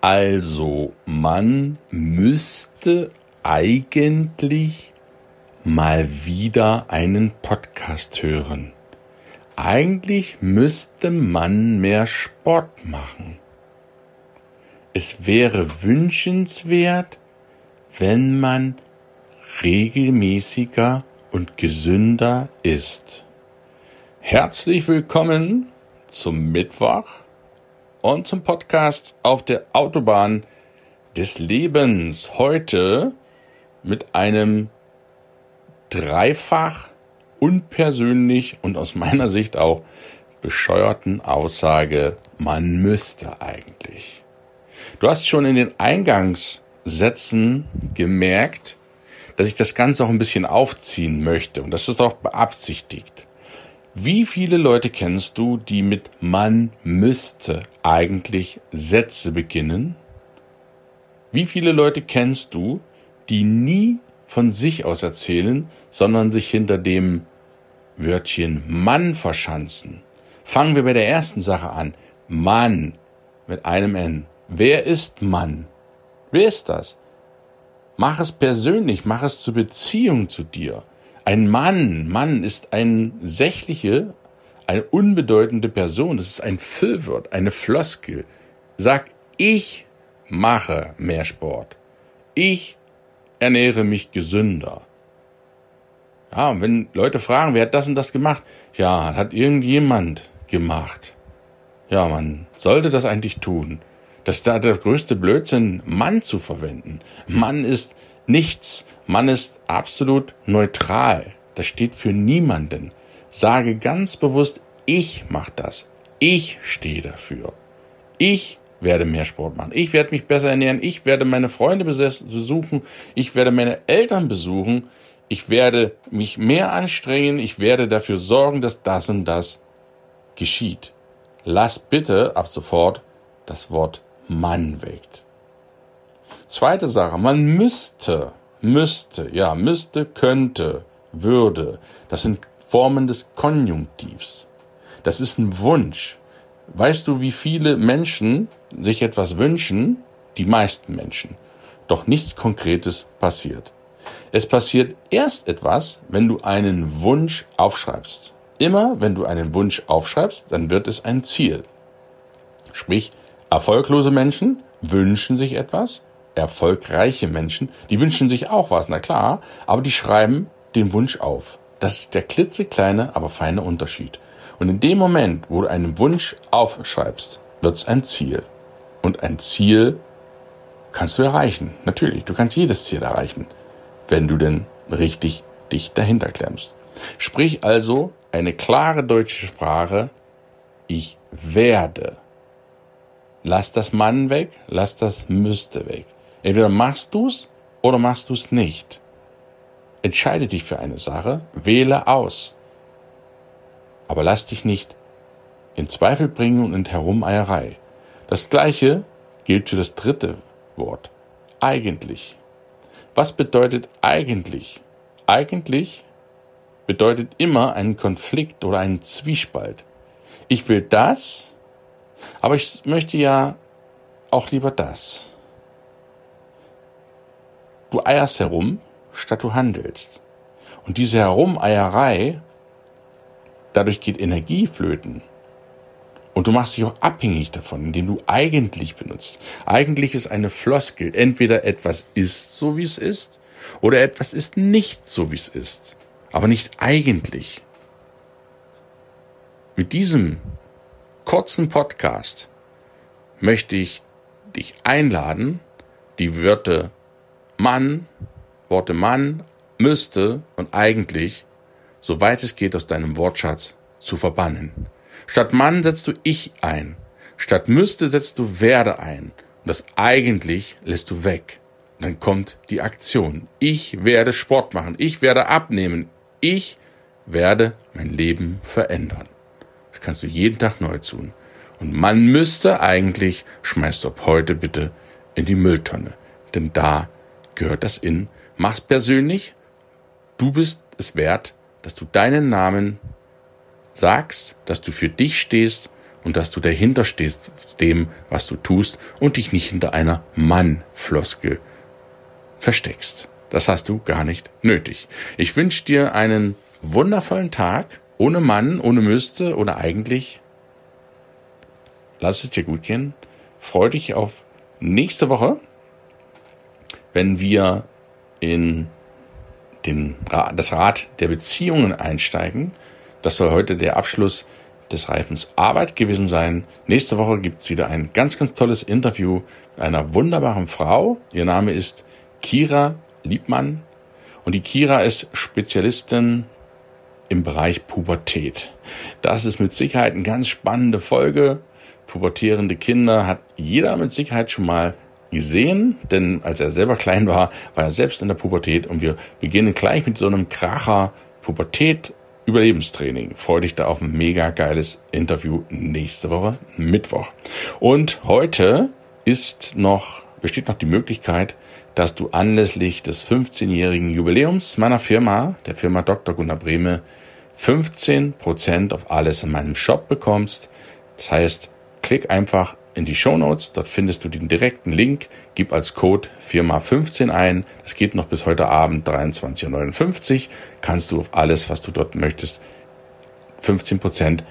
Also, man müsste eigentlich mal wieder einen Podcast hören. Eigentlich müsste man mehr Sport machen. Es wäre wünschenswert, wenn man regelmäßiger und gesünder ist. Herzlich willkommen zum Mittwoch und zum Podcast auf der Autobahn des Lebens. Heute mit einem dreifach unpersönlich und aus meiner Sicht auch bescheuerten Aussage, man müsste eigentlich. Du hast schon in den Eingangssätzen gemerkt, dass ich das Ganze auch ein bisschen aufziehen möchte und das ist auch beabsichtigt. Wie viele Leute kennst du, die mit man müsste eigentlich Sätze beginnen? Wie viele Leute kennst du, die nie von sich aus erzählen, sondern sich hinter dem Wörtchen Mann verschanzen? Fangen wir bei der ersten Sache an. Mann mit einem N. Wer ist Mann? Wer ist das? Mach es persönlich, mach es zur Beziehung zu dir. Ein Mann, Mann ist eine sächliche, eine unbedeutende Person. Das ist ein Füllwort, eine Floskel. Sag, ich mache mehr Sport. Ich ernähre mich gesünder. Ja, und wenn Leute fragen, wer hat das und das gemacht? Ja, hat irgendjemand gemacht. Ja, man sollte das eigentlich tun. Das ist da der größte Blödsinn, Mann zu verwenden. Mann ist nichts. Man ist absolut neutral. Das steht für niemanden. Sage ganz bewusst, ich mache das. Ich stehe dafür. Ich werde mehr Sport machen. Ich werde mich besser ernähren. Ich werde meine Freunde besuchen. Ich werde meine Eltern besuchen. Ich werde mich mehr anstrengen. Ich werde dafür sorgen, dass das und das geschieht. Lass bitte ab sofort das Wort Mann weg. Zweite Sache, man müsste, müsste, ja, müsste, könnte, würde. Das sind Formen des Konjunktivs. Das ist ein Wunsch. Weißt du, wie viele Menschen sich etwas wünschen? Die meisten Menschen. Doch nichts Konkretes passiert. Es passiert erst etwas, wenn du einen Wunsch aufschreibst. Immer wenn du einen Wunsch aufschreibst, dann wird es ein Ziel. Sprich, erfolglose Menschen wünschen sich etwas, erfolgreiche Menschen, die wünschen sich auch was, na klar, aber die schreiben den Wunsch auf. Das ist der klitzekleine, aber feine Unterschied. Und in dem Moment, wo du einen Wunsch aufschreibst, wird es ein Ziel. Und ein Ziel kannst du erreichen. Natürlich, du kannst jedes Ziel erreichen, wenn du denn richtig dich dahinter klemmst. Sprich also eine klare deutsche Sprache. Ich werde. Lass das Mann weg, lass das müsste weg. Entweder machst du's oder machst du's nicht. Entscheide dich für eine Sache, wähle aus. Aber lass dich nicht in Zweifel bringen und in Herumeierei. Das gleiche gilt für das dritte Wort. Eigentlich. Was bedeutet eigentlich? Eigentlich bedeutet immer einen Konflikt oder einen Zwiespalt. Ich will das, aber ich möchte ja auch lieber das. Du eierst herum, statt du handelst. Und diese Herumeierei, dadurch geht Energie flöten. Und du machst dich auch abhängig davon, indem du eigentlich benutzt. Eigentlich ist eine Floskel. Entweder etwas ist so, wie es ist, oder etwas ist nicht so, wie es ist. Aber nicht eigentlich. Mit diesem kurzen Podcast möchte ich dich einladen, die Wörter Mann, Worte Mann, müsste und eigentlich, soweit es geht, aus deinem Wortschatz zu verbannen. Statt Mann setzt du ich ein. Statt müsste setzt du werde ein. Und das eigentlich lässt du weg. Und dann kommt die Aktion. Ich werde Sport machen. Ich werde abnehmen. Ich werde mein Leben verändern. Das kannst du jeden Tag neu tun. Und man müsste eigentlich, schmeißt ab heute bitte in die Mülltonne. Denn da gehört das in. Mach's persönlich. Du bist es wert, dass du deinen Namen sagst, dass du für dich stehst und dass du dahinter stehst, dem, was du tust und dich nicht hinter einer Mann-Floskel versteckst. Das hast du gar nicht nötig. Ich wünsche dir einen wundervollen Tag, ohne Mann, ohne müsste oder eigentlich. Lass es dir gut gehen. Freu dich auf nächste Woche, wenn wir in den, das Rad der Beziehungen einsteigen. Das soll heute der Abschluss des Reifens Arbeit gewesen sein. Nächste Woche gibt's wieder ein ganz, ganz tolles Interview mit einer wunderbaren Frau. Ihr Name ist Kira Liebmann. Und die Kira ist Spezialistin im Bereich Pubertät. Das ist mit Sicherheit eine ganz spannende Folge. Pubertierende Kinder hat jeder mit Sicherheit schon mal gesehen, denn als er selber klein war, war er selbst in der Pubertät und wir beginnen gleich mit so einem Kracher Pubertät Überlebenstraining. Freue dich da auf ein mega geiles Interview nächste Woche Mittwoch. Und heute ist noch, besteht noch die Möglichkeit, dass du anlässlich des 15-jährigen Jubiläums meiner Firma, der Firma Dr. Gunnar Brehme, 15% auf alles in meinem Shop bekommst. Das heißt, klick einfach in die Show Notes, dort findest du den direkten Link, gib als Code Firma 15 ein. Das geht noch bis heute Abend 23.59 Uhr. Kannst du auf alles, was du dort möchtest, 15%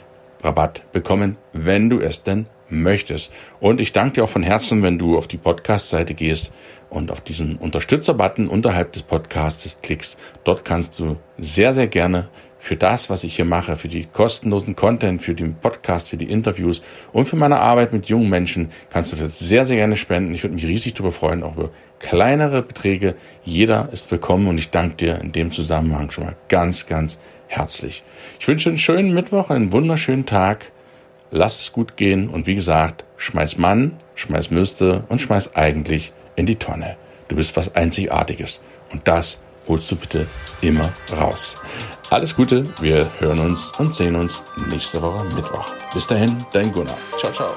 Rabatt bekommen, wenn du es denn möchtest. Und ich danke dir auch von Herzen, wenn du auf die Podcast-Seite gehst und auf diesen Unterstützer-Button unterhalb des Podcasts klickst. Dort kannst du sehr, sehr gerne für das, was ich hier mache, für die kostenlosen Content, für den Podcast, für die Interviews und für meine Arbeit mit jungen Menschen kannst du das sehr, sehr gerne spenden. Ich würde mich riesig darüber freuen, auch über kleinere Beträge. Jeder ist willkommen und ich danke dir in dem Zusammenhang schon mal ganz, ganz herzlich. Ich wünsche einen schönen Mittwoch, einen wunderschönen Tag. Lass es gut gehen und wie gesagt, schmeiß Mann, schmeiß müsste und schmeiß eigentlich in die Tonne. Du bist was Einzigartiges und das holst du bitte immer raus. Alles Gute, wir hören uns und sehen uns nächste Woche Mittwoch. Bis dahin, dein Gunnar. Ciao, ciao.